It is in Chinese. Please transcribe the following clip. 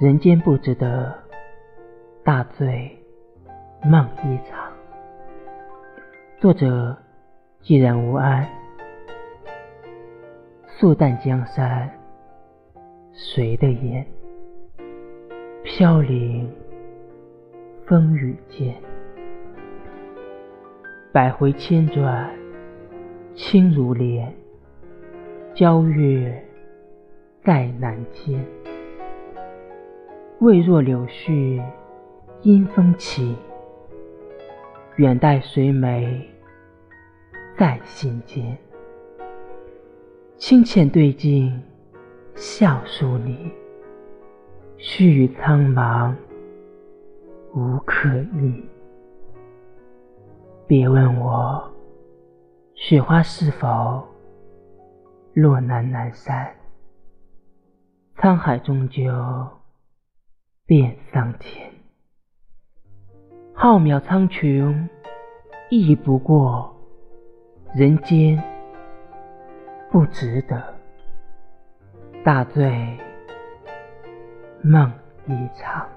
人间不值得，大醉梦一场。作者：既然无爱，素淡江山，谁的眼？飘零风雨间，百回千转，轻如莲，娇月在南间。未若柳絮因风起，远待谁眉在心间。清浅对镜笑书你，须臾苍茫无可忆。别问我，雪花是否落南南山？沧海终究。变桑田，浩渺苍穹，亦不过人间不值得，大醉梦一场。